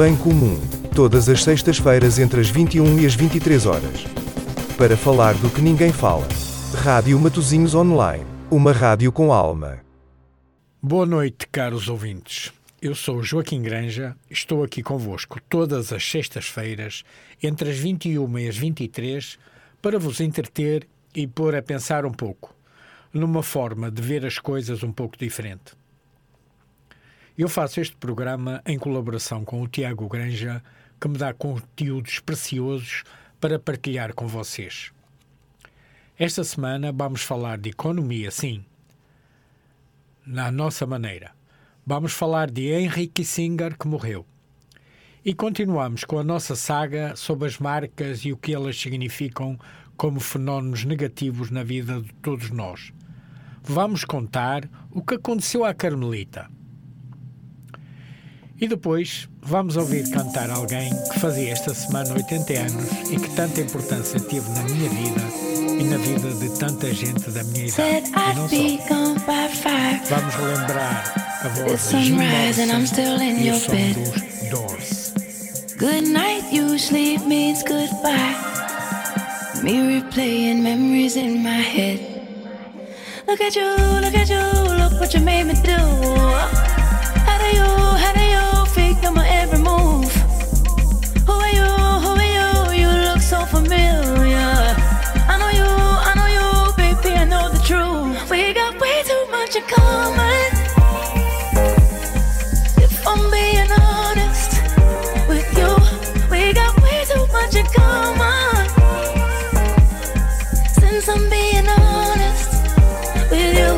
Bem Comum, todas as sextas-feiras entre as 21 e as 23 horas. Para falar do que ninguém fala. Rádio Matozinhos Online, uma rádio com alma. Boa noite, caros ouvintes. Eu sou Joaquim Granja, estou aqui convosco todas as sextas-feiras, entre as 21 e as 23, para vos entreter e pôr a pensar um pouco, numa forma de ver as coisas um pouco diferente. Eu faço este programa em colaboração com o Tiago Granja, que me dá conteúdos preciosos para partilhar com vocês. Esta semana vamos falar de economia, sim, na nossa maneira. Vamos falar de Henry Kissinger, que morreu. E continuamos com a nossa saga sobre as marcas e o que elas significam como fenómenos negativos na vida de todos nós. Vamos contar o que aconteceu à Carmelita. E depois vamos ouvir cantar alguém que fazia esta semana 80 anos e que tanta importância teve na minha vida e na vida de tanta gente da minha idade. E não só. Vamos relembrar a voz de Jim Morrison e o som dos Doors. Good night usually means goodbye. Me replaying memories in my head. Look at you, look at you, look what you made me do. How do you, you, we got way too much in common. Since I'm being honest with you,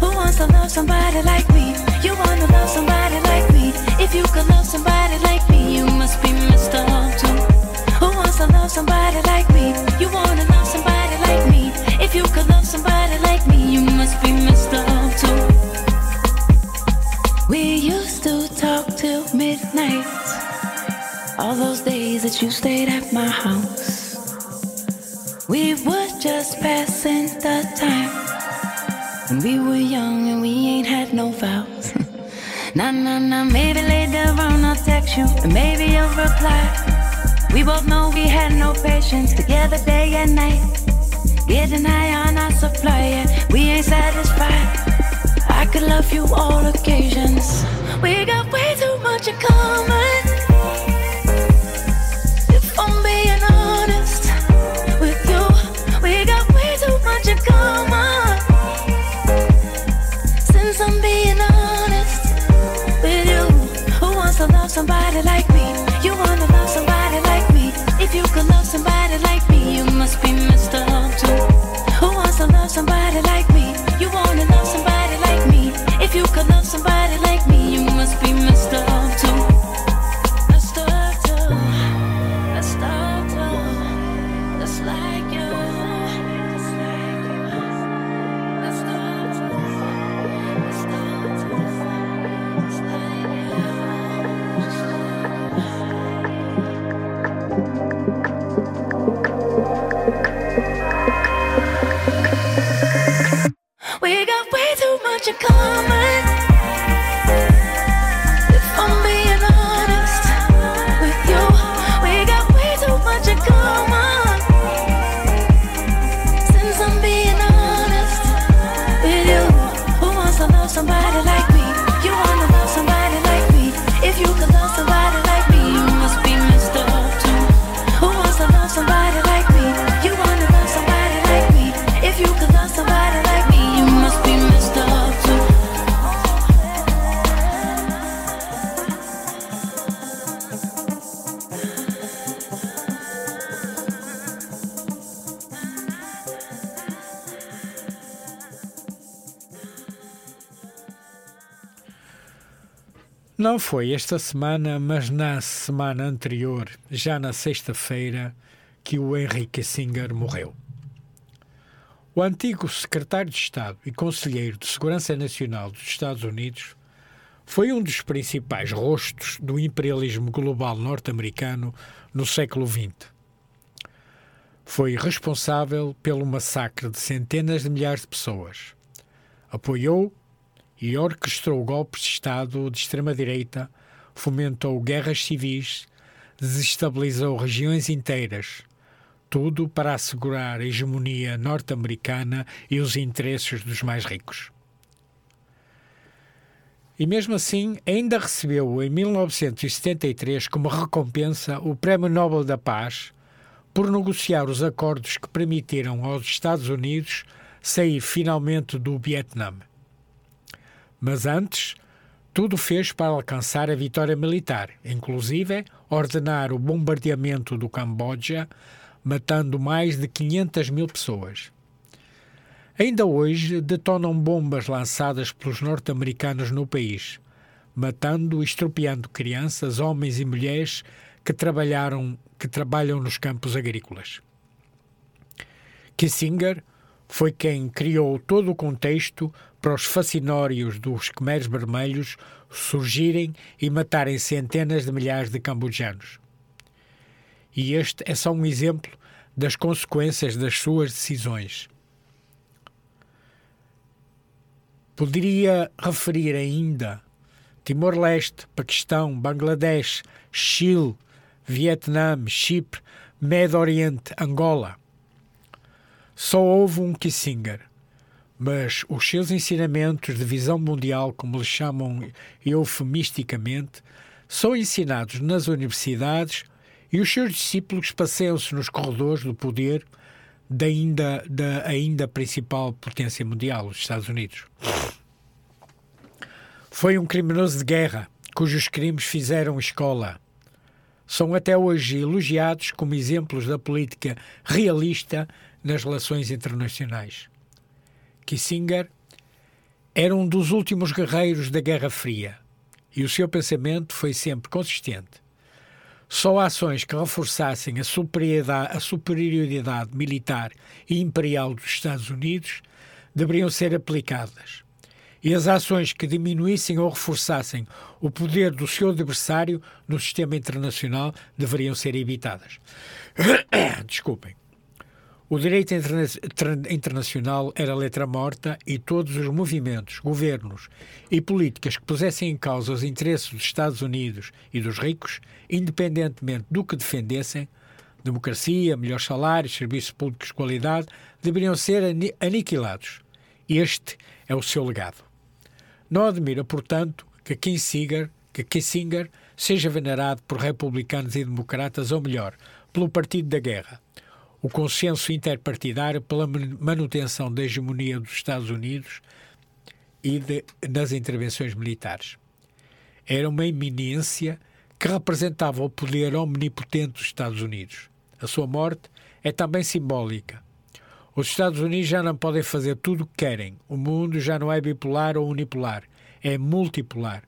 who wants to love somebody like me? You wanna love somebody like me? If you could love somebody like me, you must be messed up too. Who wants to love somebody like days that you stayed at my house. We were just passing the time. When we were young and we ain't had no vows. nah, nah, nah, maybe later on I'll text you and maybe you'll reply. We both know we had no patience together day and night. Getting high on our supply, we ain't satisfied. I could love you all occasions. We got way too much in common. Somebody like Não foi esta semana, mas na semana anterior, já na sexta-feira, que o Henry Kissinger morreu. O antigo secretário de Estado e conselheiro de Segurança Nacional dos Estados Unidos foi um dos principais rostos do imperialismo global norte-americano no século XX. Foi responsável pelo massacre de centenas de milhares de pessoas. Apoiou e orquestrou golpes de Estado de extrema-direita fomentou guerras civis, desestabilizou regiões inteiras, tudo para assegurar a hegemonia norte-americana e os interesses dos mais ricos. E mesmo assim, ainda recebeu em 1973 como recompensa o Prémio Nobel da Paz por negociar os acordos que permitiram aos Estados Unidos sair finalmente do Vietnã. Mas antes, tudo fez para alcançar a vitória militar, inclusive ordenar o bombardeamento do Camboja, matando mais de 500 mil pessoas. Ainda hoje detonam bombas lançadas pelos norte-americanos no país, matando e estropiando crianças, homens e mulheres que trabalharam que trabalham nos campos agrícolas. Kissinger foi quem criou todo o contexto para os fascinórios dos Khmeres Vermelhos surgirem e matarem centenas de milhares de cambojanos. E este é só um exemplo das consequências das suas decisões. Poderia referir ainda Timor-Leste, Paquistão, Bangladesh, Chile, Vietnã, Chipre, Médio Oriente, Angola. Só houve um Kissinger, mas os seus ensinamentos de visão mundial, como lhe chamam eufemisticamente, são ensinados nas universidades e os seus discípulos passeiam-se nos corredores do poder da ainda, da ainda principal potência mundial, os Estados Unidos. Foi um criminoso de guerra cujos crimes fizeram escola. São até hoje elogiados como exemplos da política realista nas relações internacionais. Kissinger era um dos últimos guerreiros da Guerra Fria e o seu pensamento foi sempre consistente. Só ações que reforçassem a superioridade, a superioridade militar e imperial dos Estados Unidos deveriam ser aplicadas. E as ações que diminuíssem ou reforçassem o poder do seu adversário no sistema internacional deveriam ser evitadas. Desculpem. O direito interna internacional era letra morta e todos os movimentos, governos e políticas que pusessem em causa os interesses dos Estados Unidos e dos ricos, independentemente do que defendessem, democracia, melhores salários, serviços públicos de qualidade, deveriam ser aniquilados. Este é o seu legado. Não admira, portanto, que Kissinger, que Kissinger seja venerado por republicanos e democratas, ou melhor, pelo Partido da Guerra o consenso interpartidário pela manutenção da hegemonia dos Estados Unidos e de, intervenções militares. Era uma eminência que representava o poder omnipotente dos Estados Unidos. A sua morte é também simbólica. Os Estados Unidos já não podem fazer tudo o que querem. O mundo já não é bipolar ou unipolar, é multipolar.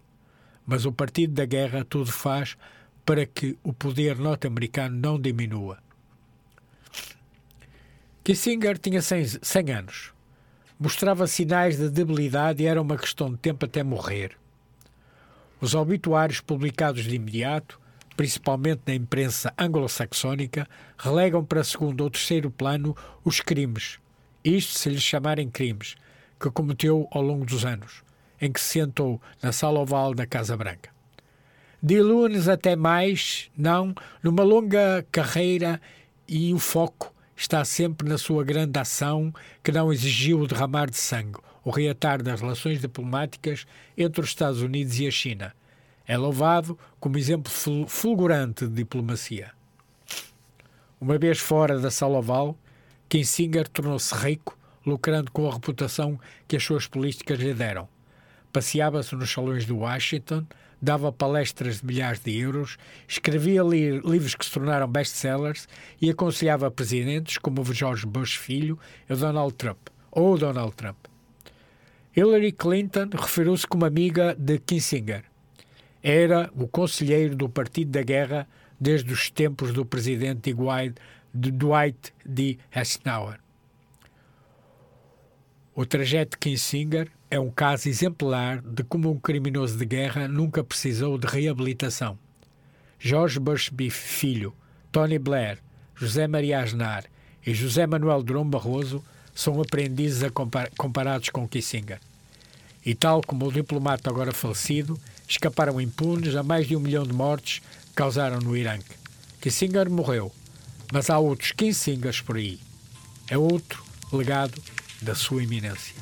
Mas o Partido da Guerra tudo faz para que o poder norte-americano não diminua. Kissinger tinha 100, 100 anos. Mostrava sinais de debilidade e era uma questão de tempo até morrer. Os obituários publicados de imediato, principalmente na imprensa anglo-saxónica, relegam para segundo ou terceiro plano os crimes, isto se lhes chamarem crimes, que cometeu ao longo dos anos, em que se sentou na sala oval da Casa Branca. Dilune-nos até mais, não, numa longa carreira e o foco está sempre na sua grande ação que não exigiu o derramar de sangue, o reatar das relações diplomáticas entre os Estados Unidos e a China. É louvado como exemplo fulgurante de diplomacia. Uma vez fora da sala oval, Kissinger tornou-se rico, lucrando com a reputação que as suas políticas lhe deram. Passeava-se nos salões de Washington, dava palestras de milhares de euros, escrevia li livros que se tornaram best-sellers e aconselhava presidentes como o George Bush filho e Donald Trump, ou Donald Trump. Hillary Clinton referiu-se como amiga de Kissinger. Era o conselheiro do Partido da Guerra desde os tempos do presidente Dwight D. Eisenhower. O trajeto de Kissinger é um caso exemplar de como um criminoso de guerra nunca precisou de reabilitação. George Bush Filho, Tony Blair, José Maria Aznar e José Manuel Durão Barroso são aprendizes comparados com Kissinger. E tal como o diplomata agora falecido, escaparam impunes a mais de um milhão de mortes que causaram no Iraque. Kissinger morreu, mas há outros Kissingers por aí. É outro legado da sua iminência.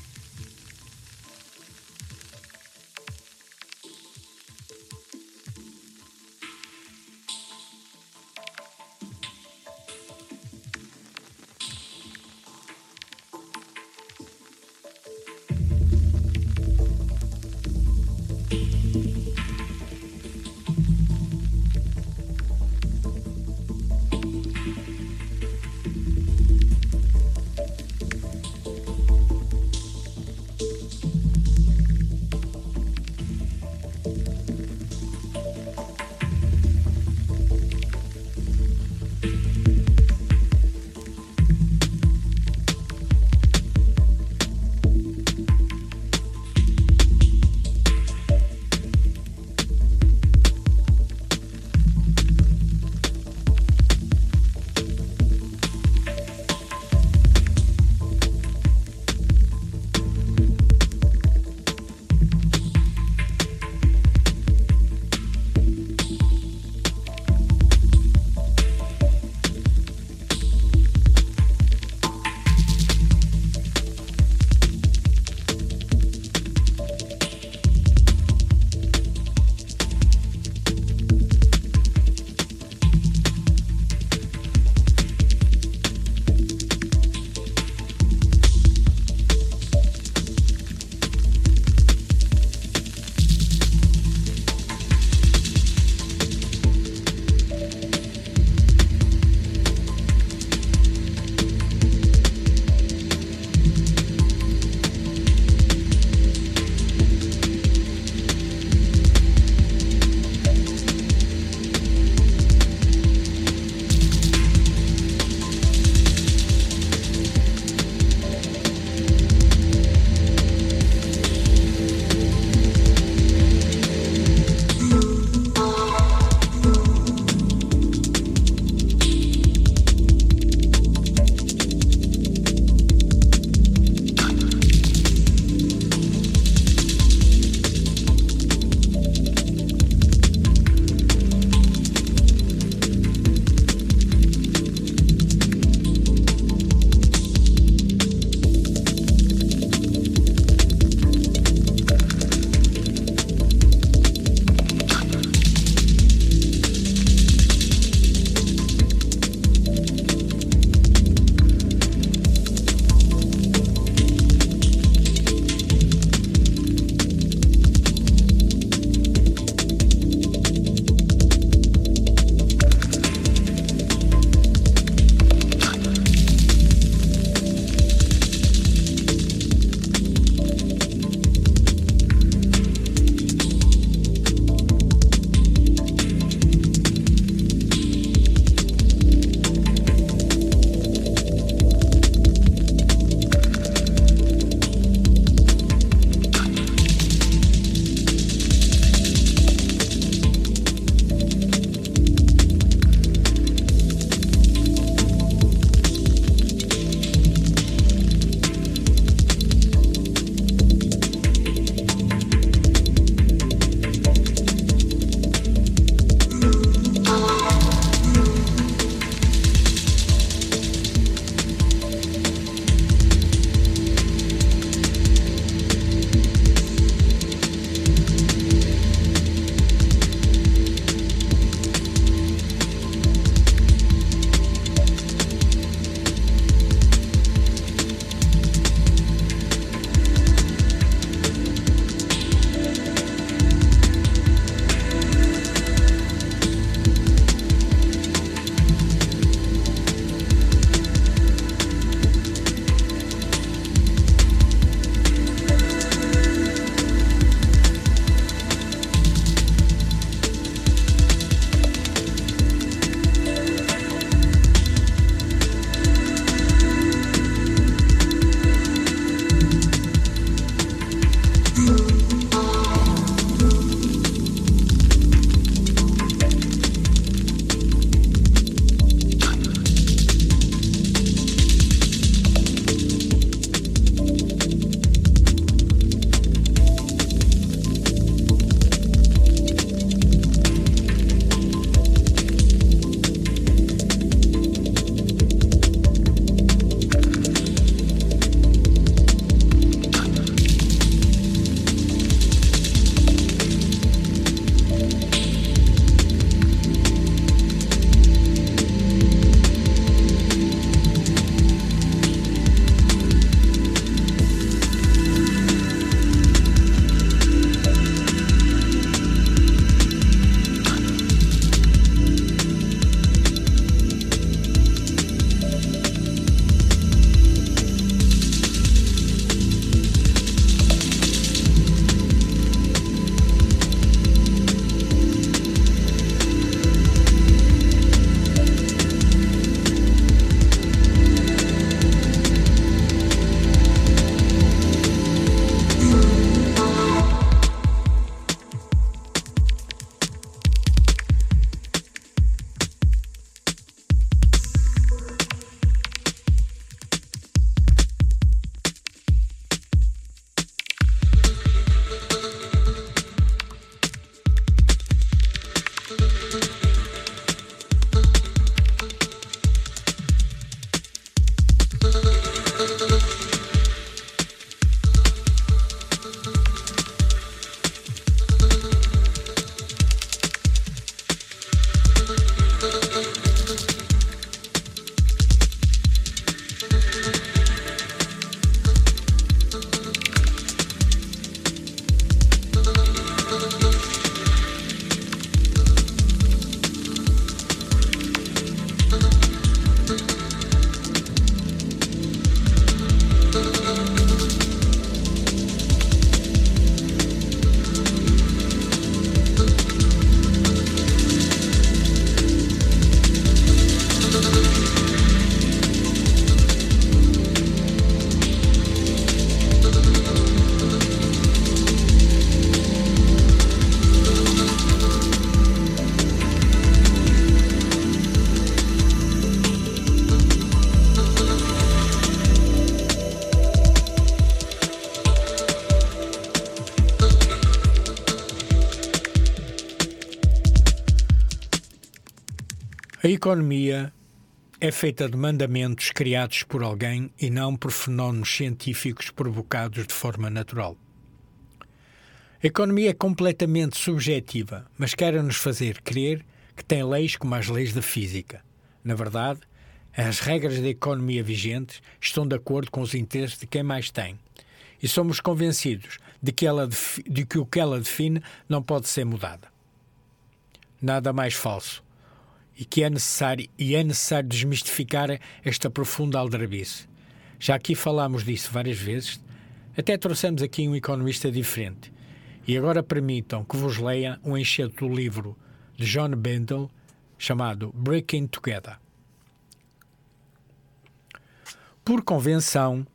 A economia é feita de mandamentos criados por alguém e não por fenómenos científicos provocados de forma natural. A economia é completamente subjetiva, mas quer nos fazer crer que tem leis como as leis da física. Na verdade, as regras da economia vigentes estão de acordo com os interesses de quem mais tem. E somos convencidos de que, ela, de que o que ela define não pode ser mudada. Nada mais falso e que é necessário e é necessário desmistificar esta profunda aldrabice. Já aqui falámos disso várias vezes, até trouxemos aqui um economista diferente. E agora permitam que vos leia um enxerto do livro de John Bendel chamado Breaking Together. Por convenção,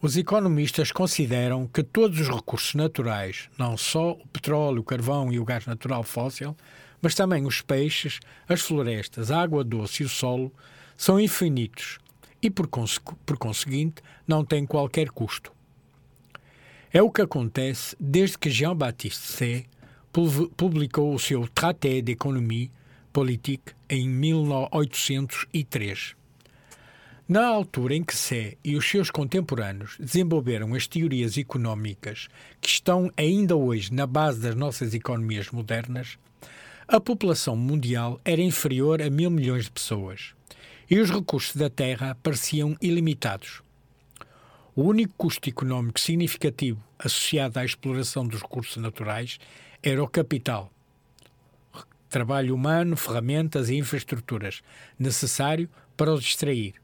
os economistas consideram que todos os recursos naturais, não só o petróleo, o carvão e o gás natural fóssil, mas também os peixes, as florestas, a água doce e o solo são infinitos e, por, por conseguinte, não têm qualquer custo. É o que acontece desde que Jean-Baptiste Say publicou o seu Traité d'économie politique em 1803. Na altura em que Sé e os seus contemporâneos desenvolveram as teorias económicas que estão ainda hoje na base das nossas economias modernas, a população mundial era inferior a mil milhões de pessoas e os recursos da Terra pareciam ilimitados. O único custo económico significativo associado à exploração dos recursos naturais era o capital, trabalho humano, ferramentas e infraestruturas necessário para os extrair.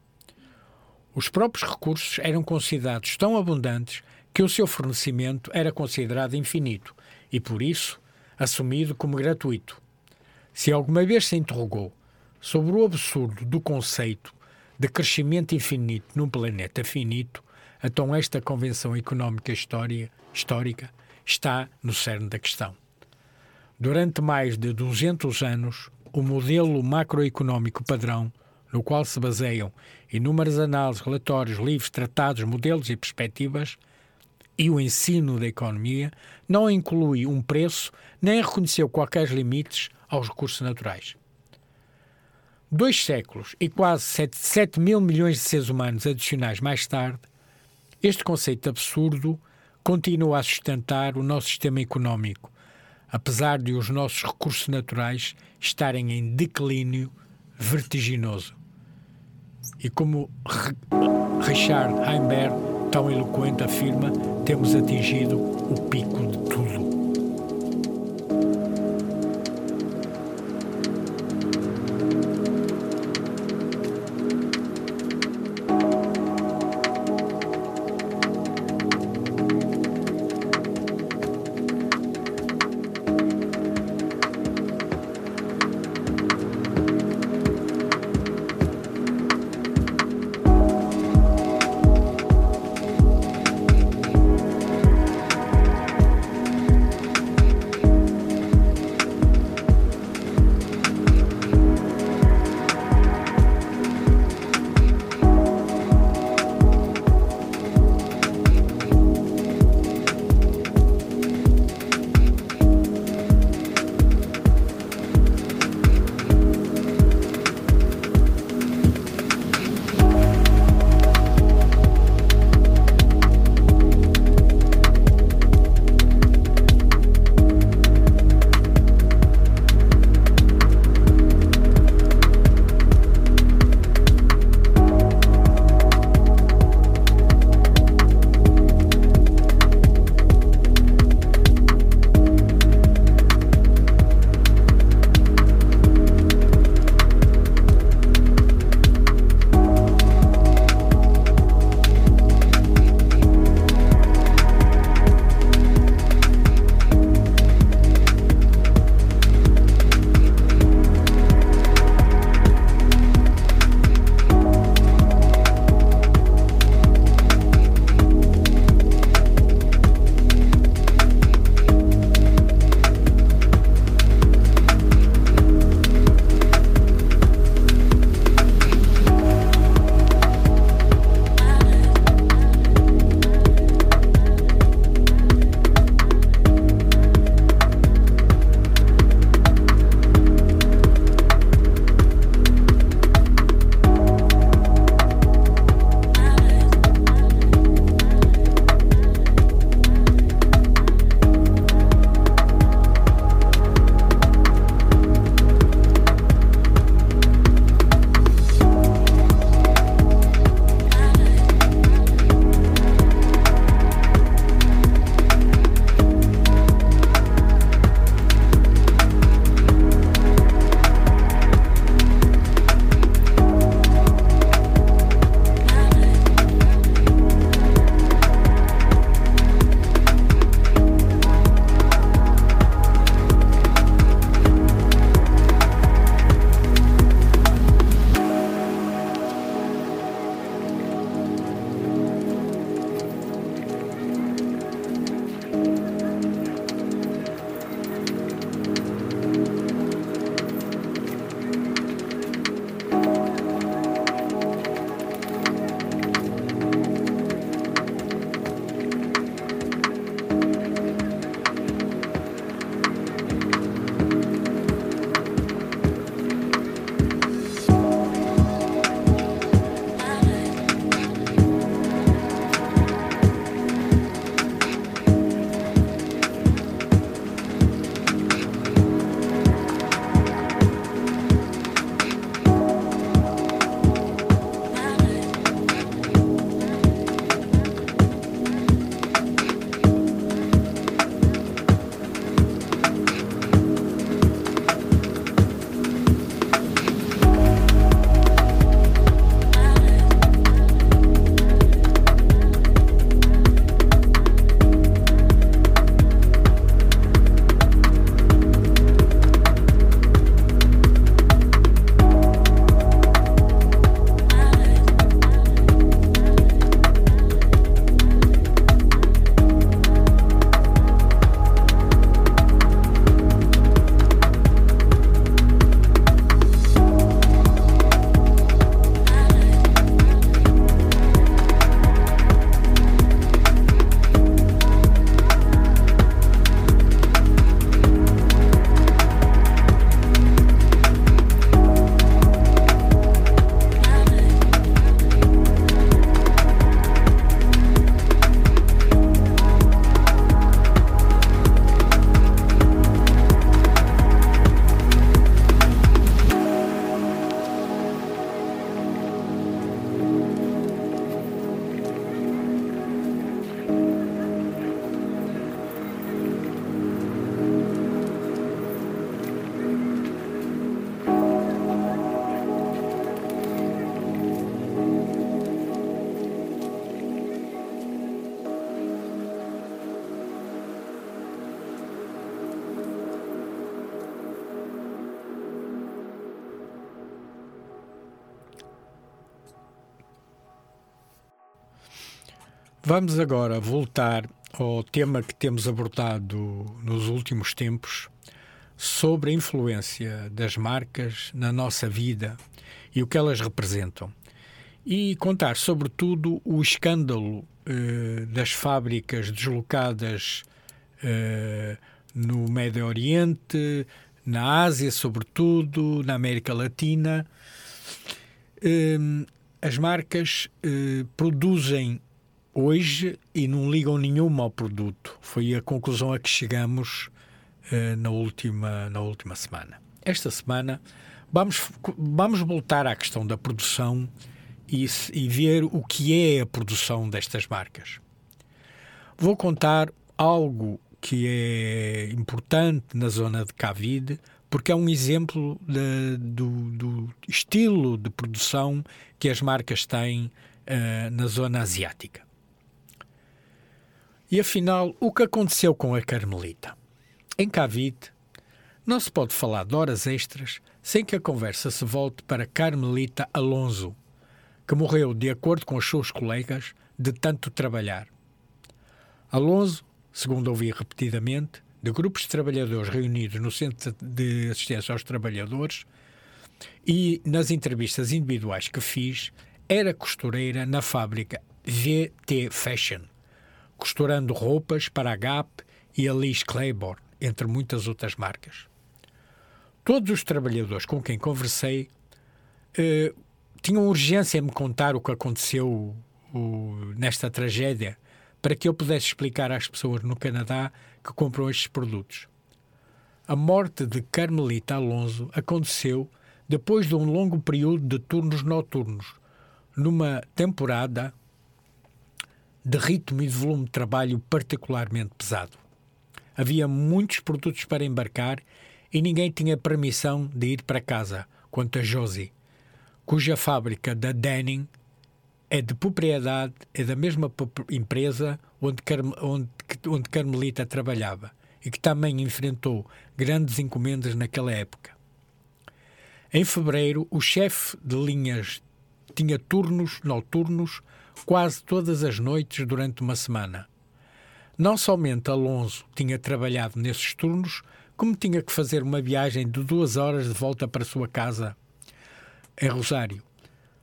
Os próprios recursos eram considerados tão abundantes que o seu fornecimento era considerado infinito e, por isso, assumido como gratuito. Se alguma vez se interrogou sobre o absurdo do conceito de crescimento infinito num planeta finito, então esta convenção económica história, histórica está no cerne da questão. Durante mais de 200 anos, o modelo macroeconómico padrão, no qual se baseiam inúmeras análises, relatórios, livros, tratados, modelos e perspectivas, e o ensino da economia, não inclui um preço nem reconheceu quaisquer limites aos recursos naturais. Dois séculos e quase 7, 7 mil milhões de seres humanos adicionais mais tarde, este conceito absurdo continua a sustentar o nosso sistema económico, apesar de os nossos recursos naturais estarem em declínio vertiginoso. E como Richard Heimberg tão eloquente afirma, temos atingido o pico de tudo. Vamos agora voltar ao tema que temos abordado nos últimos tempos sobre a influência das marcas na nossa vida e o que elas representam. E contar, sobretudo, o escândalo eh, das fábricas deslocadas eh, no Médio Oriente, na Ásia, sobretudo, na América Latina. Eh, as marcas eh, produzem hoje e não ligam nenhuma ao produto. Foi a conclusão a que chegamos uh, na, última, na última semana. Esta semana vamos, vamos voltar à questão da produção e, e ver o que é a produção destas marcas. Vou contar algo que é importante na zona de Cavide, porque é um exemplo de, do, do, estilo de produção que as marcas têm uh, na zona asiática. E afinal, o que aconteceu com a Carmelita? Em Cavite, não se pode falar de horas extras sem que a conversa se volte para Carmelita Alonso, que morreu, de acordo com os seus colegas, de tanto trabalhar. Alonso, segundo ouvi repetidamente, de grupos de trabalhadores reunidos no Centro de Assistência aos Trabalhadores e nas entrevistas individuais que fiz, era costureira na fábrica VT Fashion, costurando roupas para a Gap e a Liz Claiborne, entre muitas outras marcas. Todos os trabalhadores com quem conversei eh, tinham urgência em me contar o que aconteceu o, nesta tragédia para que eu pudesse explicar às pessoas no Canadá que compram estes produtos. A morte de Carmelita Alonso aconteceu depois de um longo período de turnos noturnos, numa temporada de ritmo e de volume de trabalho particularmente pesado. Havia muitos produtos para embarcar e ninguém tinha permissão de ir para casa, quanto a Josie, cuja fábrica da Denning é de propriedade, é da mesma empresa onde, onde, onde Carmelita trabalhava e que também enfrentou grandes encomendas naquela época. Em fevereiro, o chefe de linhas tinha turnos noturnos quase todas as noites durante uma semana. Não somente Alonso tinha trabalhado nesses turnos, como tinha que fazer uma viagem de duas horas de volta para sua casa em Rosário.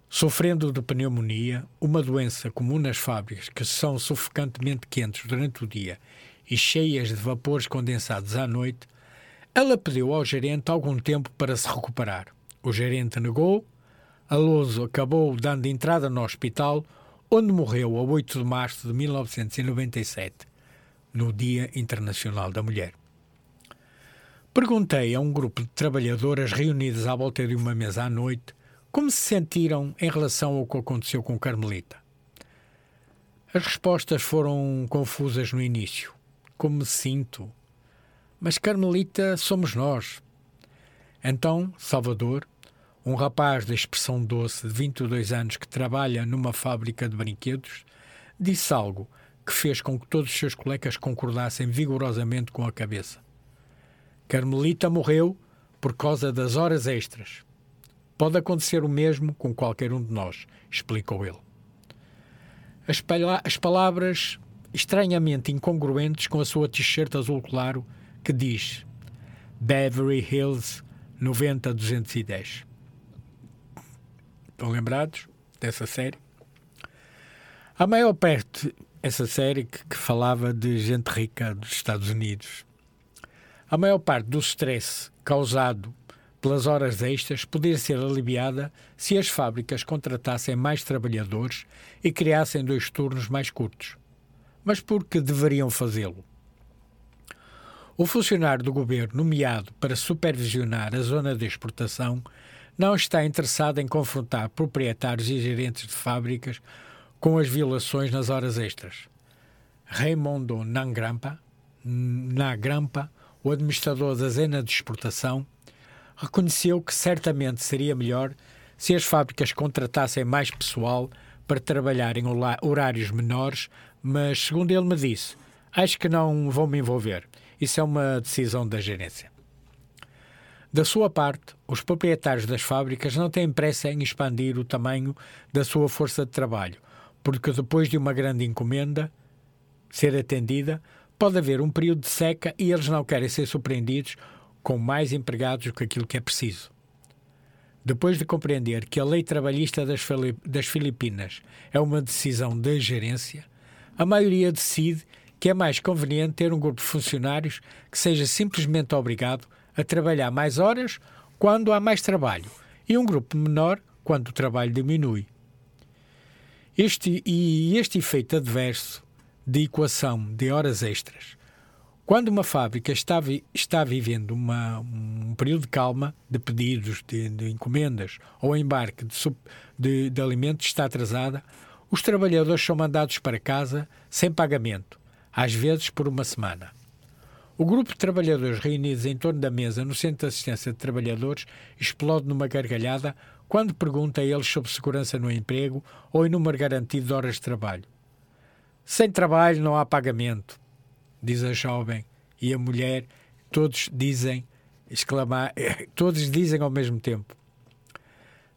Sofrendo de pneumonia, uma doença comum nas fábricas que são sufocantemente quentes durante o dia e cheias de vapores condensados à noite, ela pediu ao gerente algum tempo para se recuperar. O gerente negou, Alonso acabou dando entrada no hospital onde morreu a 8 de março de 1997, no Dia Internacional da Mulher. Perguntei a um grupo de trabalhadoras reunidas à volta de uma mesa à noite como se sentiram em relação ao que aconteceu com Carmelita. As respostas foram confusas no início. Como me sinto? Mas Carmelita somos nós. Então, Salvador, um rapaz de expressão doce de 22 anos que trabalha numa fábrica de brinquedos, disse algo que fez com que todos os seus colegas concordassem vigorosamente com a cabeça. Carmelita morreu por causa das horas extras. Pode acontecer o mesmo com qualquer um de nós, explicou ele. As, as palavras estranhamente incongruentes com a sua t-shirt azul claro que diz Beverly Hills 90210. Estão lembrados dessa série? A maior parte, essa série que, que falava de gente rica dos Estados Unidos, a maior parte do stress causado pelas horas extras poderia ser aliviada se as fábricas contratassem mais trabalhadores e criassem dois turnos mais curtos. Mas por que deveriam fazê-lo? O funcionário do governo nomeado para supervisionar a zona de exportação não está interessado em confrontar proprietários e gerentes de fábricas com as violações nas horas extras. Raimundo Nangrampa, Nagrampa, o administrador da zona de exportação, reconheceu que certamente seria melhor se as fábricas contratassem mais pessoal para trabalhar em horários menores, mas, segundo ele me disse, acho que não vou me envolver. Isso é uma decisão da gerência. Da sua parte, os proprietários das fábricas não têm pressa em expandir o tamanho da sua força de trabalho, porque depois de uma grande encomenda ser atendida, pode haver um período de seca e eles não querem ser surpreendidos com mais empregados do que aquilo que é preciso. Depois de compreender que a lei trabalhista das, Filipinas é uma decisão da gerência, a maioria decide que é mais conveniente ter um grupo de funcionários que seja simplesmente obrigado a trabalhar mais horas quando há mais trabalho e um grupo menor quando o trabalho diminui. Este, e este efeito adverso de equação de horas extras quando uma fábrica está, vi, está vivendo uma, um período de calma, de pedidos, de, de encomendas ou embarque de, de, de alimentos está atrasada, os trabalhadores são mandados para casa sem pagamento, às vezes por uma semana. O grupo de trabalhadores reunidos em torno da mesa no Centro de Assistência de Trabalhadores explode numa gargalhada quando pergunta a eles sobre segurança no emprego ou em número garantido de horas de trabalho. Sem trabalho não há pagamento diz a jovem e a mulher, todos dizem, exclamar, todos dizem ao mesmo tempo.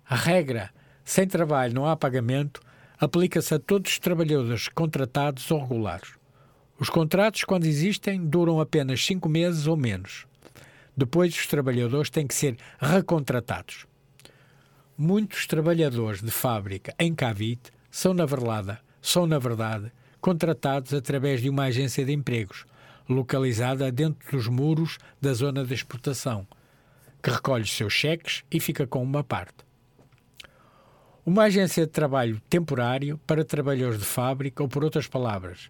A regra, sem trabalho não há pagamento, aplica-se a todos os trabalhadores contratados ou regulares. Os contratos, quando existem, duram apenas cinco meses ou menos. Depois, os trabalhadores têm que ser recontratados. Muitos trabalhadores de fábrica em Cavite são, na verdade, são, na verdade, contratados através de uma agência de empregos, localizada dentro dos muros da zona de exportação, que recolhe os seus cheques e fica com uma parte. Uma agência de trabalho temporário para trabalhadores de fábrica, ou por outras palavras,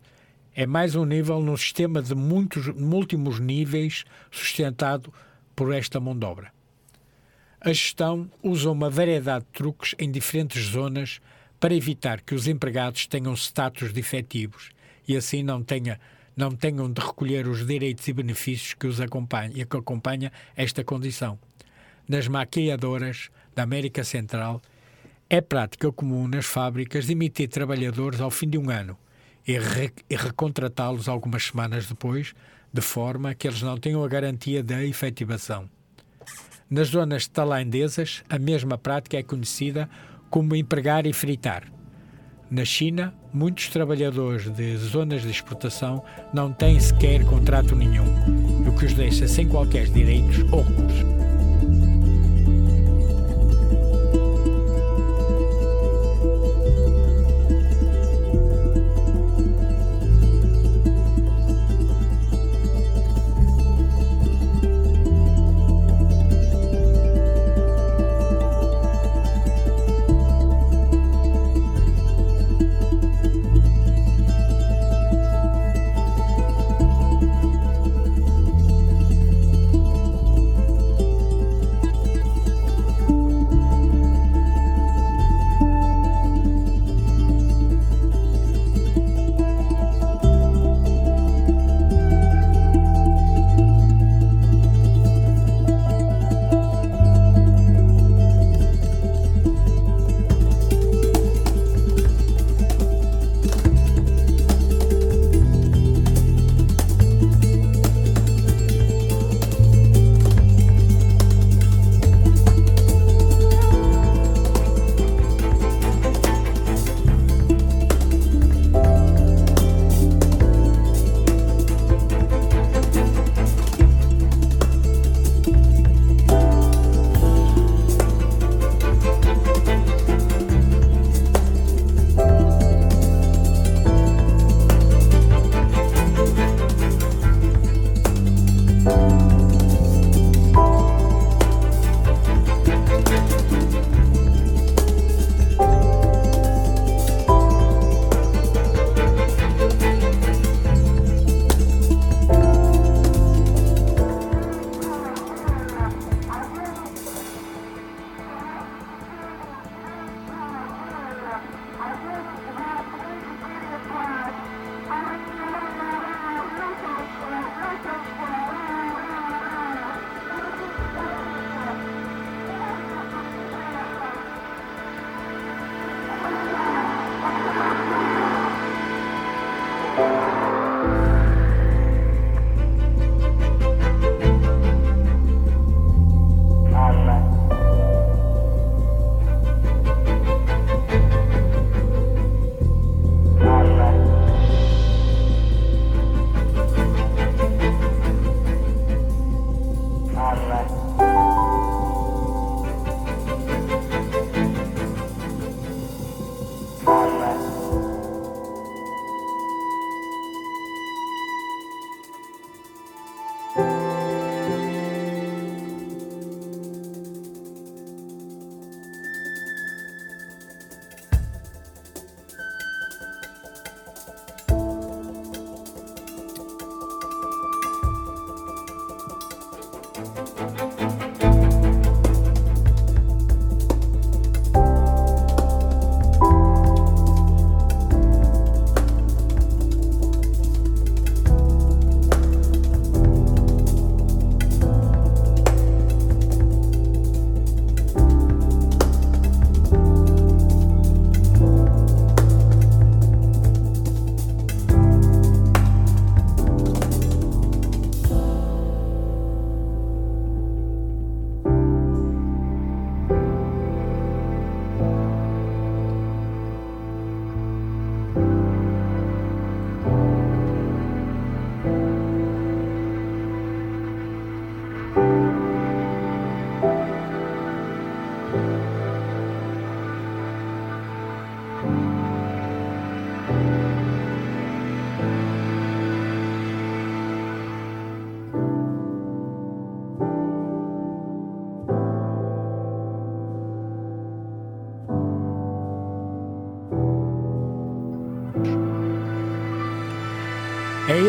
é mais um nível num sistema de muitos múltiplos níveis sustentado por esta mão de obra. A gestão usa uma variedade de truques em diferentes zonas para evitar que os empregados tenham status de efetivos e assim não, tenha, não tenham de recolher os direitos e benefícios que os acompanha, que acompanha esta condição. Nas maquiadoras da América Central, é prática comum nas fábricas demitir trabalhadores ao fim de um ano e, re, e recontratá-los algumas semanas depois, de forma que eles não tenham a garantia da efetivação. Nas zonas tailandesas, a mesma prática é conhecida como empregar e fritar. Na China, muitos trabalhadores de zonas de exportação não têm sequer contrato nenhum, o que os deixa sem qualquer direitos ou recursos.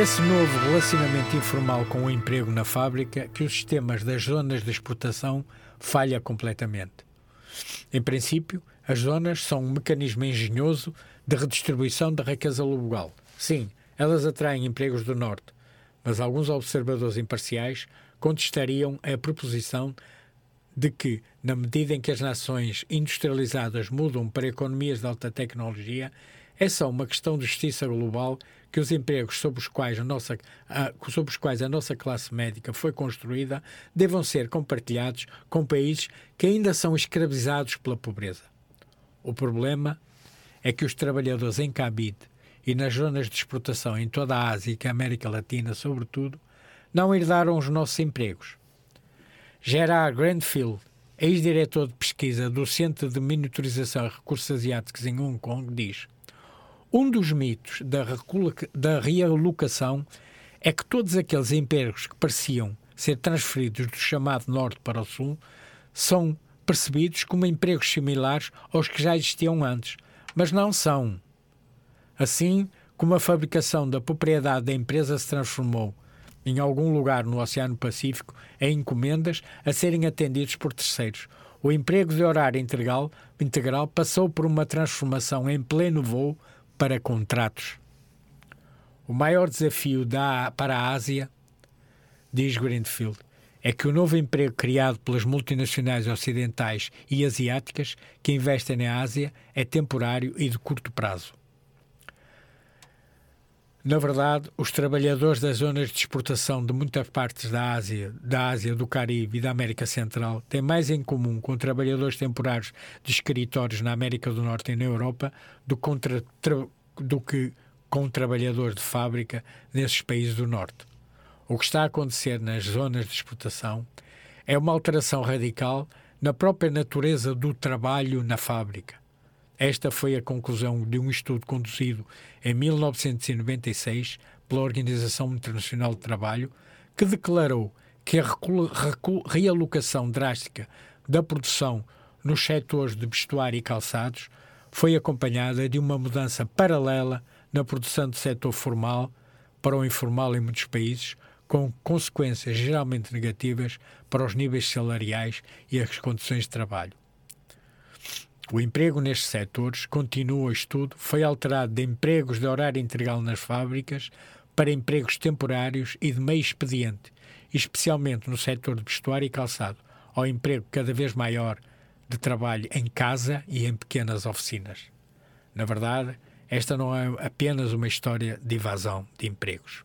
Esse novo relacionamento informal com o emprego na fábrica que os sistemas das zonas de exportação falha completamente. Em princípio, as zonas são um mecanismo engenhoso de redistribuição da riqueza global. Sim, elas atraem empregos do Norte, mas alguns observadores imparciais contestariam a proposição de que, na medida em que as nações industrializadas mudam para economias de alta tecnologia, é só uma questão de justiça global que os empregos sobre os quais a nossa, sobre os quais a nossa classe médica foi construída devam ser compartilhados com países que ainda são escravizados pela pobreza. O problema é que os trabalhadores em Cabide e nas zonas de exportação em toda a Ásia e a América Latina, sobretudo, não herdaram os nossos empregos. Gerard Grandfield, ex-diretor de pesquisa do Centro de Monitorização e Recursos Asiáticos em Hong Kong, diz: Um dos mitos da, da realocação é que todos aqueles empregos que pareciam ser transferidos do chamado Norte para o Sul são percebidos como empregos similares aos que já existiam antes, mas não são. Assim como a fabricação da propriedade da empresa se transformou em algum lugar no Oceano Pacífico em encomendas a serem atendidos por terceiros, o emprego de horário integral, integral passou por uma transformação em pleno voo para contratos. O maior desafio da, para a Ásia, diz Greenfield, é que o novo emprego criado pelas multinacionais ocidentais e asiáticas que investem na Ásia é temporário e de curto prazo. Na verdade, os trabalhadores das zonas de exportação de muitas partes da Ásia, da Ásia, do Caribe e da América Central têm mais em comum com trabalhadores temporários de escritórios na América do Norte e na Europa do, contra, tra, do que com trabalhadores de fábrica nesses países do Norte. O que está a acontecer nas zonas de exportação é uma alteração radical na própria natureza do trabalho na fábrica. Esta foi a conclusão de um estudo conduzido em 1996 pela Organização Internacional de Trabalho, que declarou que a realocação drástica da produção nos setores de vestuário e calçados foi acompanhada de uma mudança paralela na produção do setor formal para o informal em muitos países, com consequências geralmente negativas para os níveis salariais e as condições de trabalho. O emprego nestes setores, continua o estudo, foi alterado de empregos de horário integral nas fábricas para empregos temporários e de meio expediente, especialmente no setor de vestuário e calçado, ao emprego cada vez maior de trabalho em casa e em pequenas oficinas. Na verdade, esta não é apenas uma história de evasão de empregos.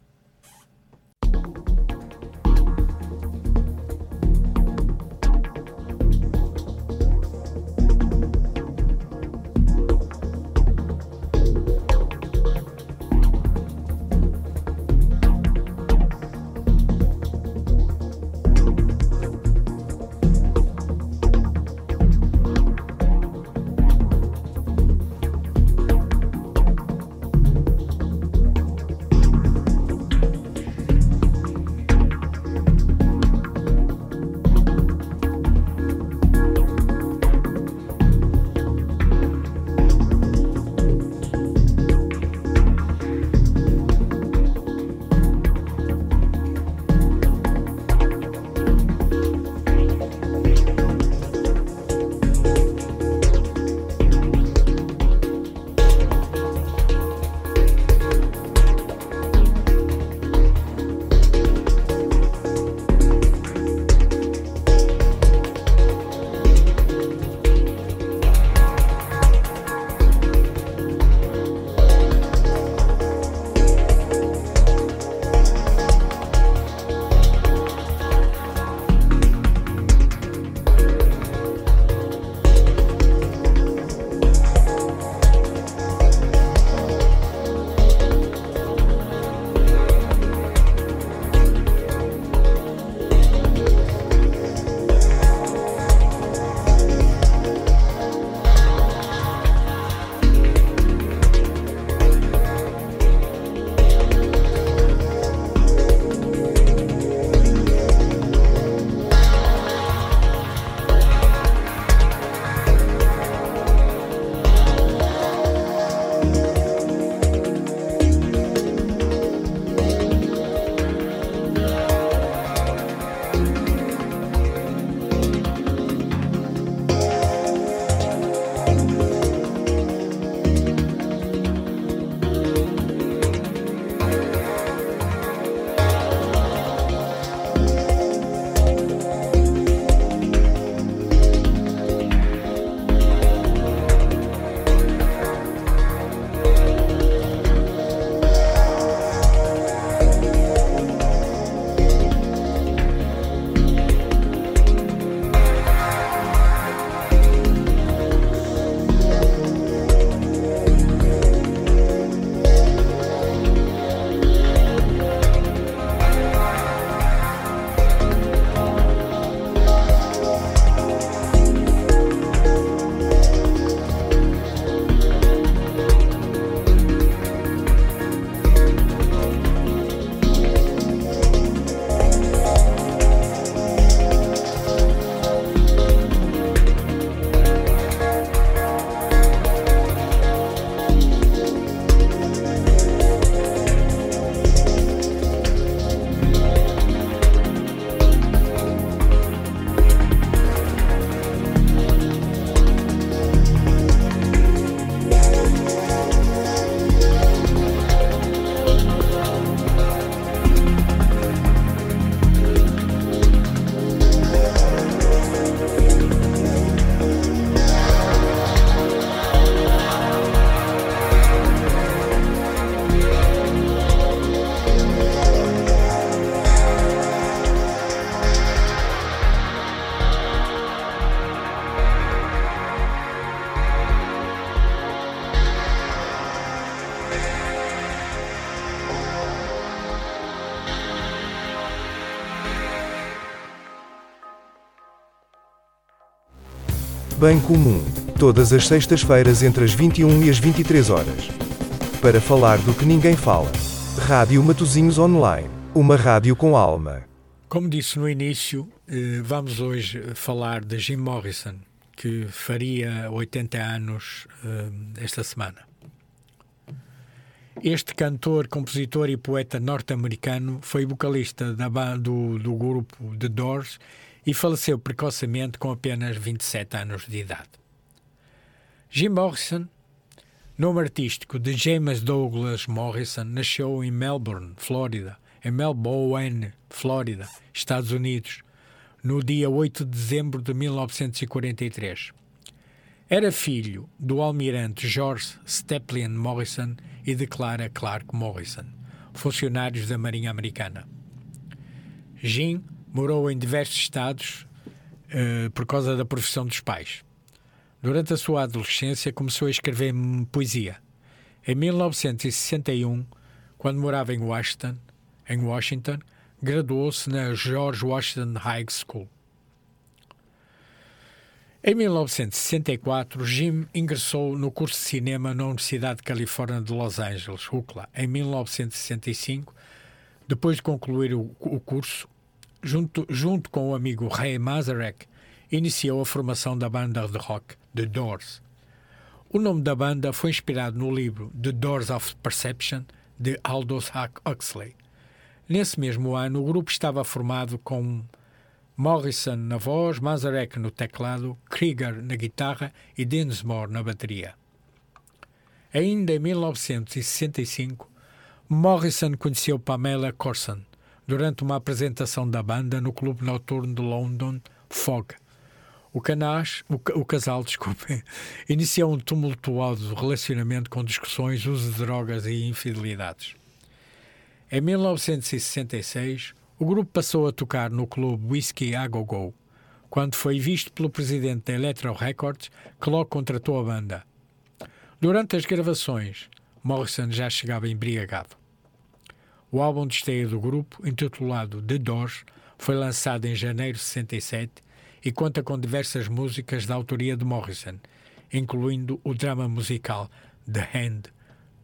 Bem comum. Todas as sextas-feiras entre as 21 e as 23 horas. Para falar do que ninguém fala. Rádio Matozinhos Online. Uma rádio com alma. Como disse no início, eh, vamos hoje falar de Jim Morrison, que faria 80 anos eh, esta semana. Este cantor, compositor e poeta norte-americano foi vocalista da, do, do grupo The Doors e faleceu precocemente com apenas 27 anos de idade. Jim Morrison, nome artístico de James Douglas Morrison, nasceu em Melbourne, Flórida, em Melbourne, Flórida, Estados Unidos, no dia 8 de dezembro de 1943. Era filho do almirante George Stepien Morrison e de Clara Clark Morrison, funcionários da Marinha Americana. Jim morou em diversos estados uh, por causa da profissão dos pais. Durante a sua adolescência começou a escrever poesia. Em 1961, quando morava em Washington, em Washington, graduou-se na George Washington High School. Em 1964, Jim ingressou no curso de cinema na Universidade de Califórnia de Los Angeles, UCLA. Em 1965, depois de concluir o, o curso, junto, junto com o amigo Ray Mazarek, iniciou a formação da banda de rock The Doors. O nome da banda foi inspirado no livro The Doors of Perception de Aldous Huxley. Nesse mesmo ano, o grupo estava formado com Morrison na voz, Mazarek no teclado, Krieger na guitarra e Dinsmore na bateria. Ainda em 1965, Morrison conheceu Pamela Corson durante uma apresentação da banda no clube noturno de London, Fog. O, canás, o, o casal, desculpe, iniciou um tumultuoso relacionamento com discussões, uso de drogas e infidelidades. Em 1966, o grupo passou a tocar no clube Whiskey A Go Go, quando foi visto pelo presidente da Electro Records, que logo contratou a banda. Durante as gravações, Morrison já chegava embriagado. O álbum de estreia do grupo, intitulado The Doors, foi lançado em janeiro de 67 e conta com diversas músicas da autoria de Morrison, incluindo o drama musical The Hand,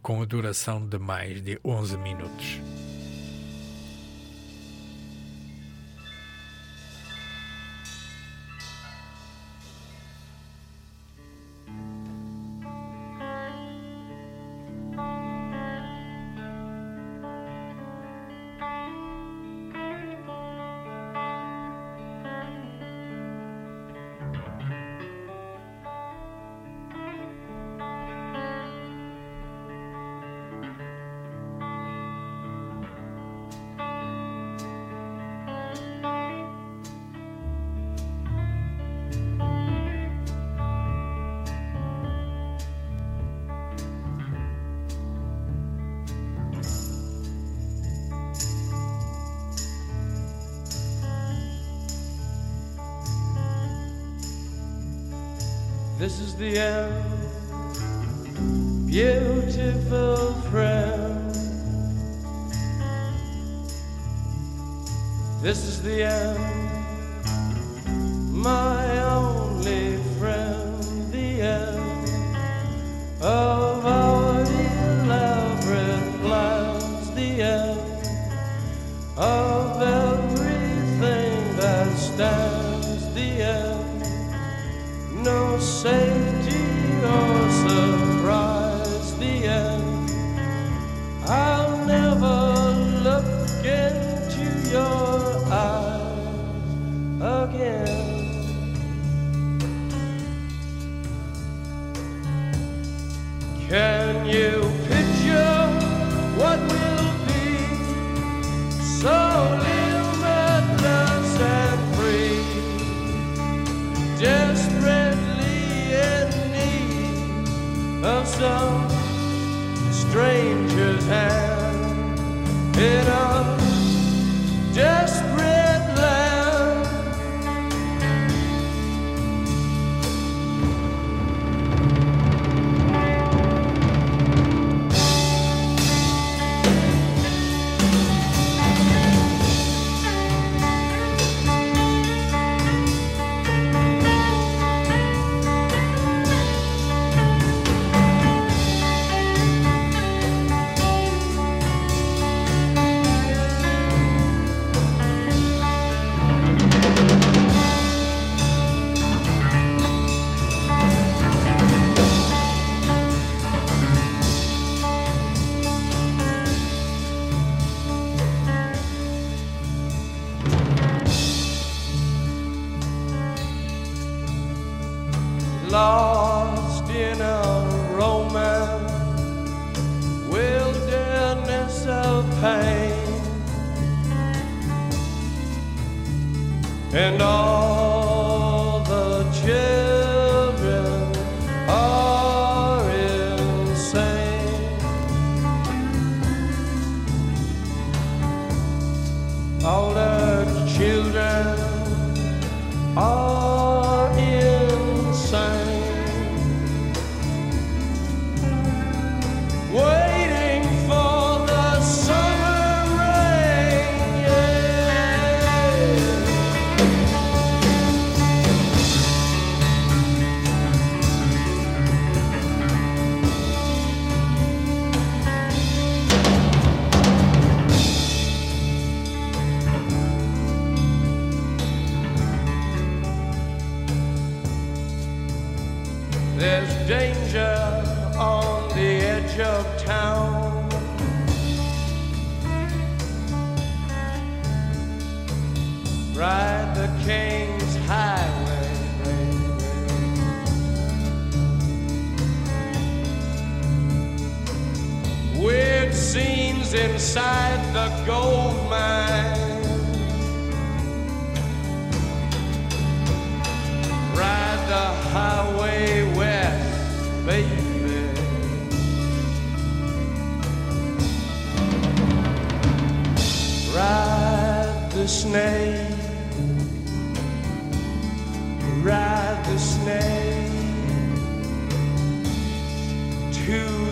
com a duração de mais de 11 minutos.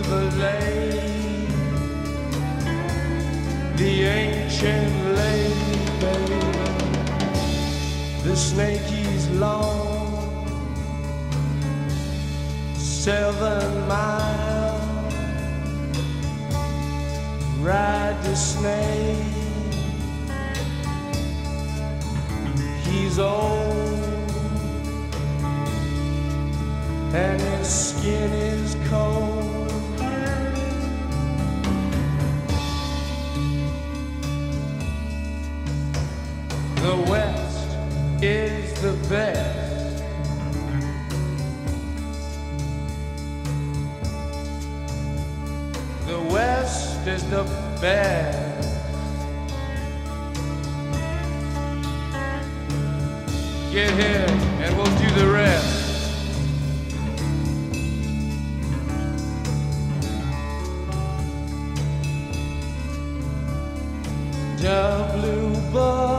The the ancient. The snake is long, seven miles. Ride the snake. He's old, and his skin is cold. The West is the best. The West is the best. Get here and we'll do the rest. The blue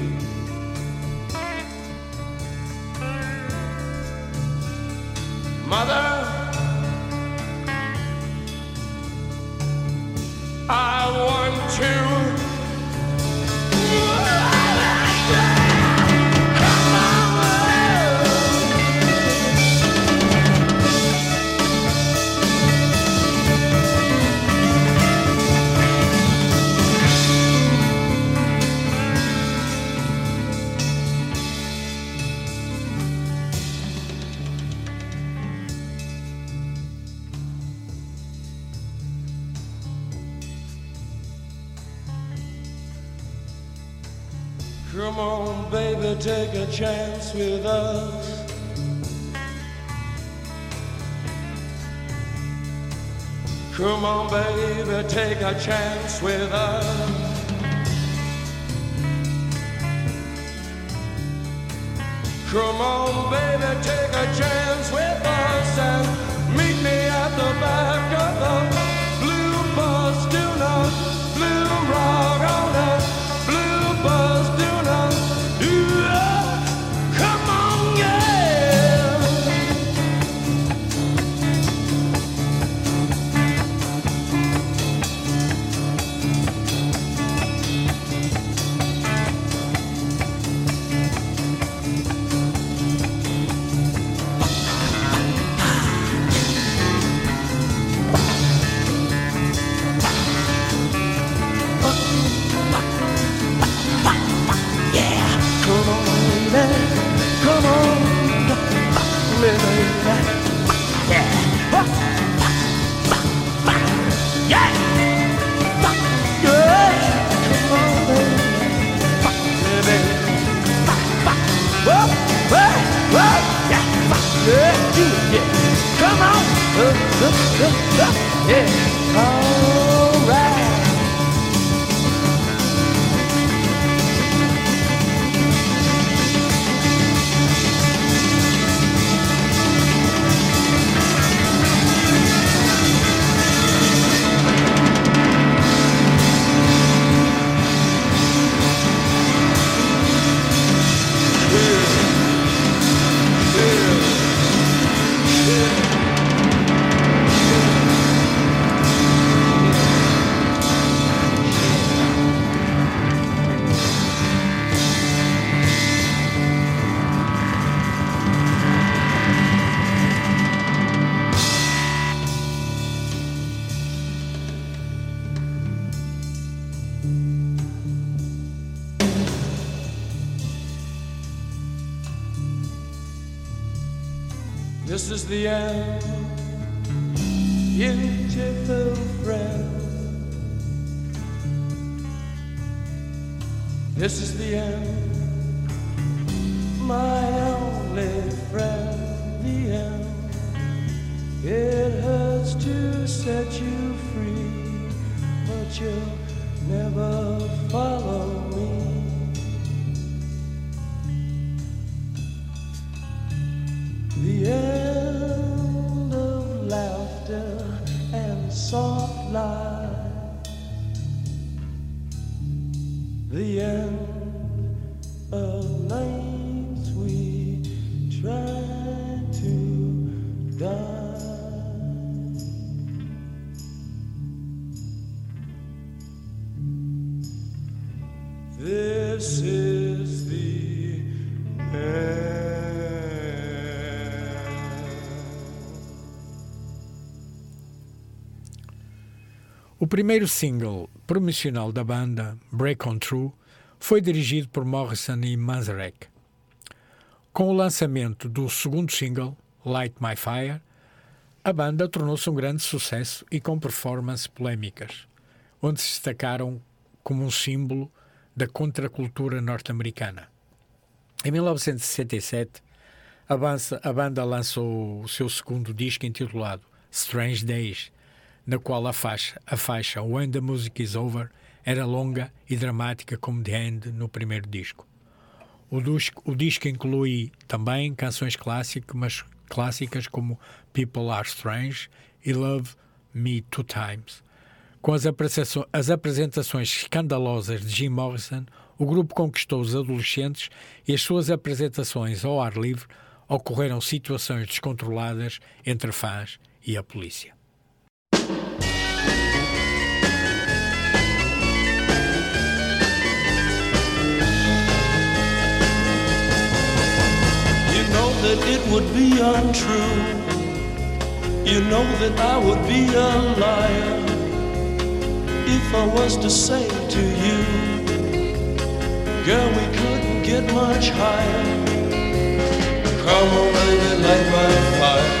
yeah. Oh. Primeiro single promocional da banda, Break On Through, foi dirigido por Morrison e Manzarek. Com o lançamento do segundo single, Light My Fire, a banda tornou-se um grande sucesso e com performances polémicas, onde se destacaram como um símbolo da contracultura norte-americana. Em 1967, a banda, a banda lançou o seu segundo disco intitulado Strange Days, na qual a faixa, a faixa When the Music Is Over era longa e dramática como The End no primeiro disco. O disco, o disco inclui também canções clássicas, mas clássicas como People Are Strange e Love Me Two Times. Com as as apresentações escandalosas de Jim Morrison, o grupo conquistou os adolescentes e as suas apresentações ao ar livre ocorreram situações descontroladas entre fãs e a polícia. You know that it would be untrue. You know that I would be a liar if I was to say to you, girl, we couldn't get much higher. Come on, baby, light my fire.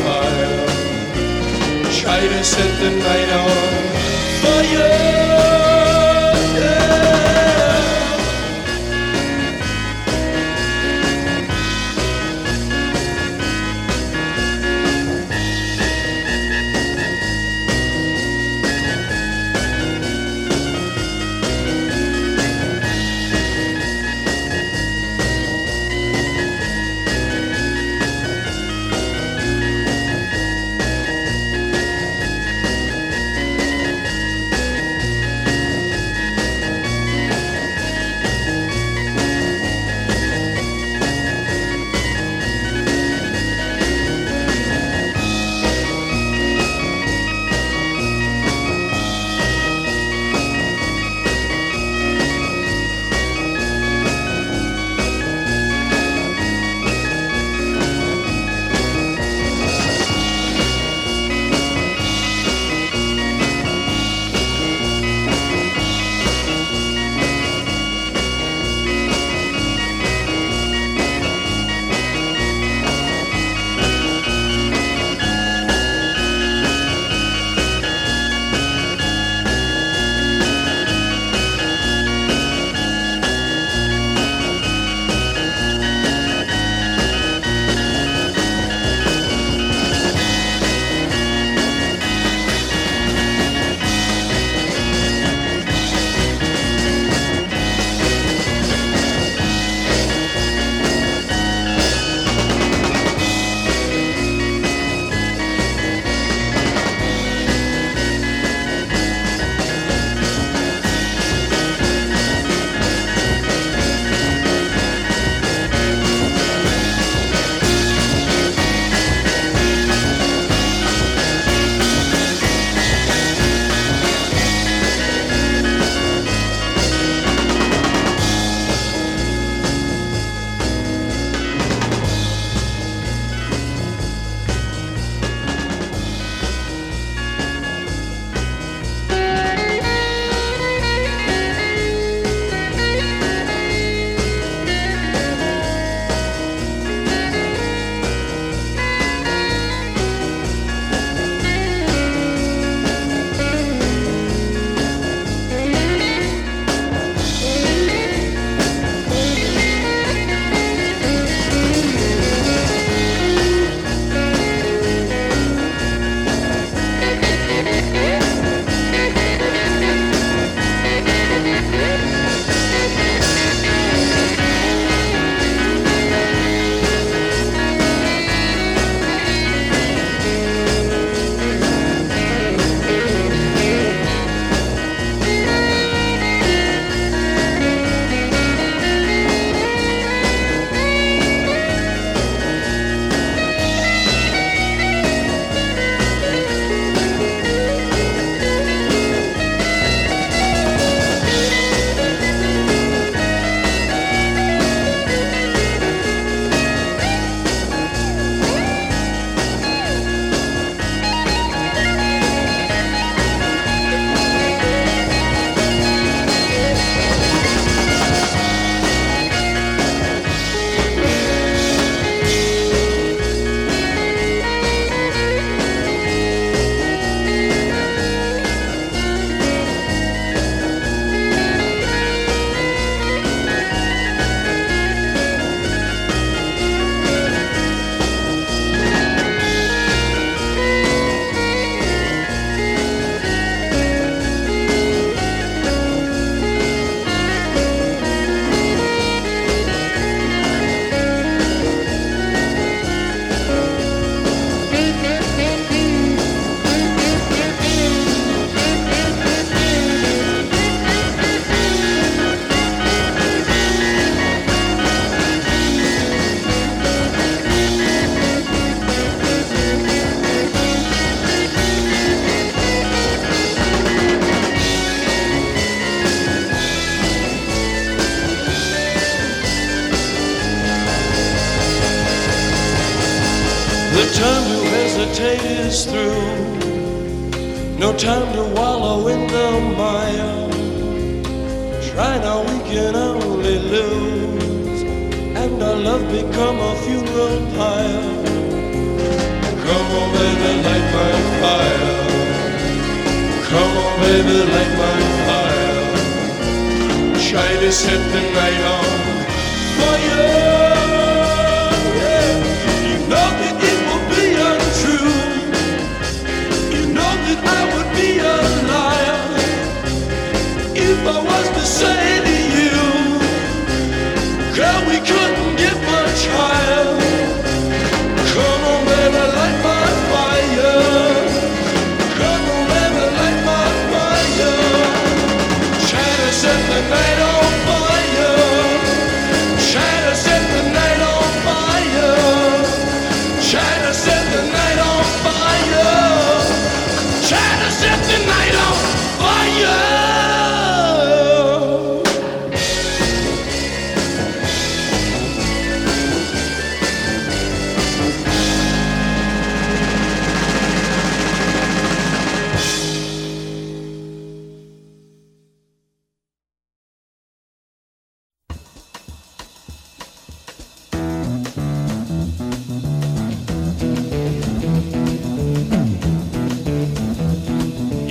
To set the night on fire.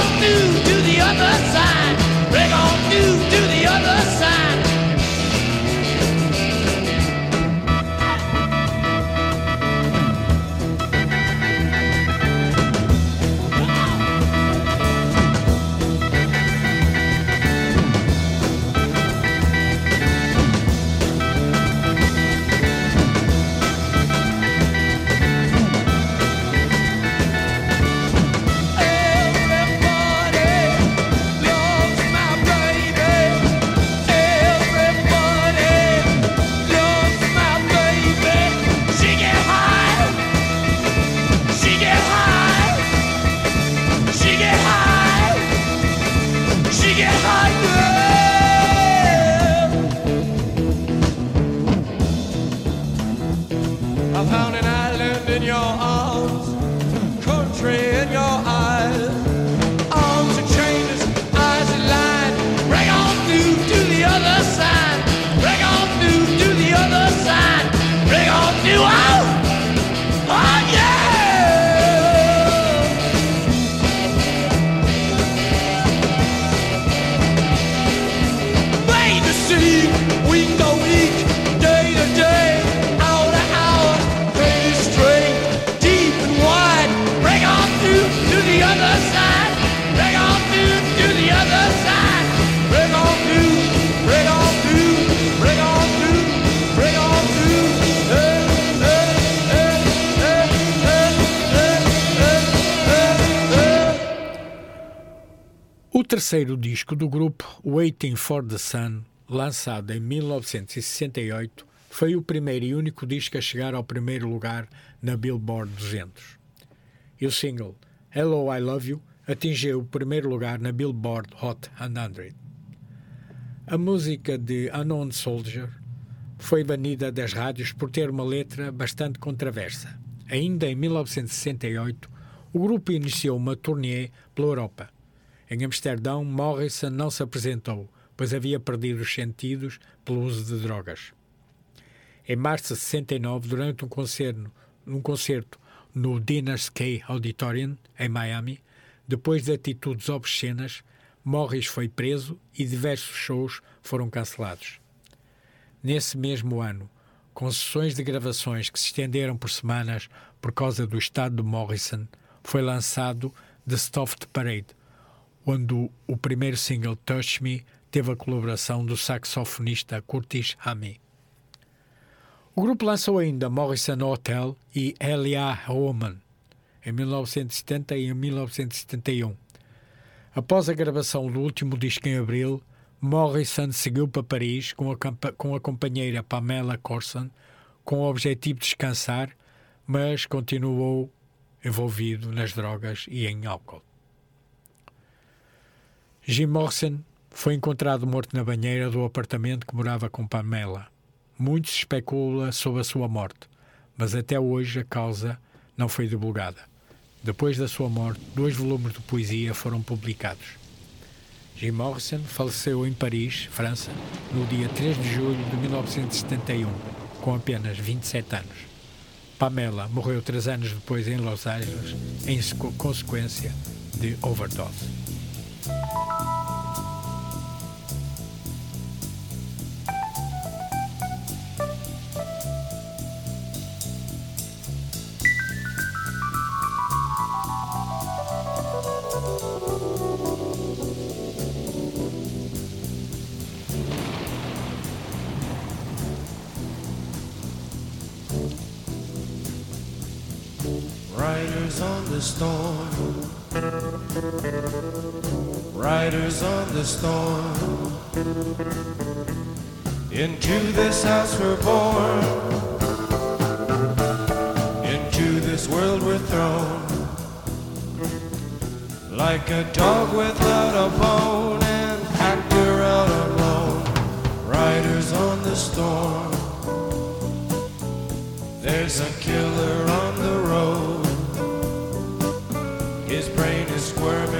on through to the other side. Break on through to the other side. Terceiro disco do grupo, Waiting for the Sun, lançado em 1968, foi o primeiro e único disco a chegar ao primeiro lugar na Billboard 200. E o single Hello I Love You atingiu o primeiro lugar na Billboard Hot 100. A música de Unknown Soldier foi banida das rádios por ter uma letra bastante controversa. Ainda em 1968, o grupo iniciou uma turnê pela Europa. Em Amsterdão, Morrison não se apresentou, pois havia perdido os sentidos pelo uso de drogas. Em março de 69, durante um concerto, um concerto no Diners K Auditorium, em Miami, depois de atitudes obscenas, Morris foi preso e diversos shows foram cancelados. Nesse mesmo ano, com sessões de gravações que se estenderam por semanas por causa do estado de Morrison, foi lançado The Stuffed Parade, onde o- primeiro single Touch Me teve a colaboração do saxofonista Curtis Hammy. O grupo lançou ainda Morrison Hotel e Elia Woman. em 1970 e em 1971. Após a gravação do último disco em abril, Morrison seguiu para Paris com a, com a companheira Pamela Corson, com o objetivo de descansar, mas continuou envolvido nas drogas e em álcool. Jim Morrison foi encontrado morto na banheira do apartamento que morava com Pamela. Muito se especula sobre a sua morte, mas até hoje a causa não foi divulgada. Depois da sua morte, dois volumes de poesia foram publicados. Jim Morrison faleceu em Paris, França, no dia 3 de julho de 1971, com apenas 27 anos. Pamela morreu três anos depois em Los Angeles, em sequ- consequência de overdose. Riders on the storm. Riders on the storm. Into this house we're born. Into this world we're thrown. Like a dog without a bone, an actor out alone. Riders on the storm. There's a killer on the road. His brain is squirming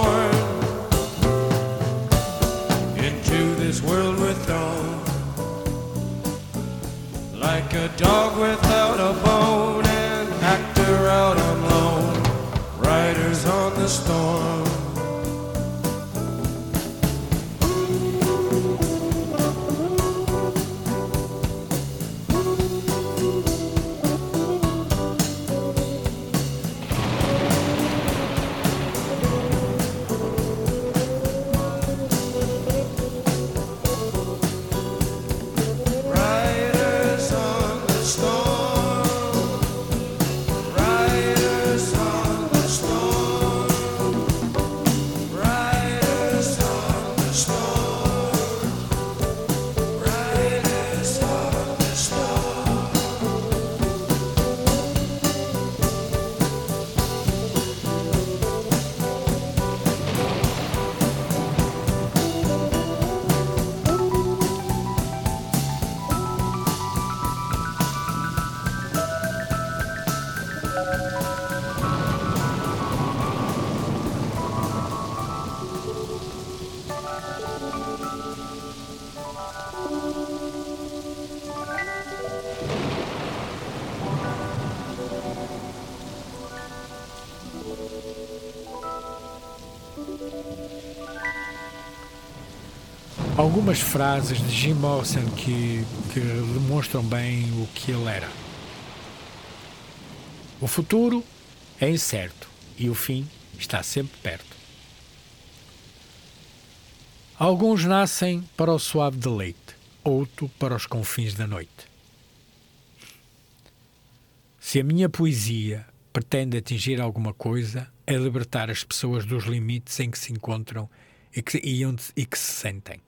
Algumas frases de Jim Morrison que, que demonstram bem o que ele era. O futuro é incerto e o fim está sempre perto. Alguns nascem para o suave deleite, outro para os confins da noite. Se a minha poesia pretende atingir alguma coisa, é libertar as pessoas dos limites em que se encontram e que, e onde, e que se sentem.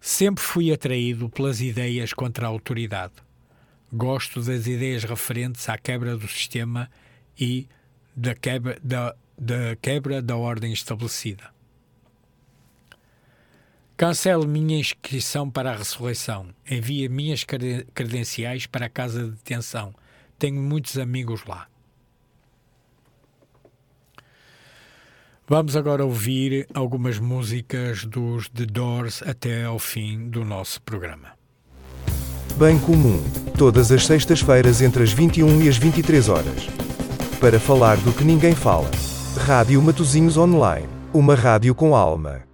Sempre fui atraído pelas ideias contra a autoridade. Gosto das ideias referentes à quebra do sistema e da quebra da, da, quebra da ordem estabelecida. Cancelo minha inscrição para a ressurreição. Envie minhas creden- credenciais para a casa de detenção. Tenho muitos amigos lá. Vamos agora ouvir algumas músicas dos The Doors até ao fim do nosso programa. Bem comum. Todas as sextas-feiras entre as 21 e as 23 horas. Para falar do que ninguém fala. Rádio Matozinhos Online. Uma rádio com alma.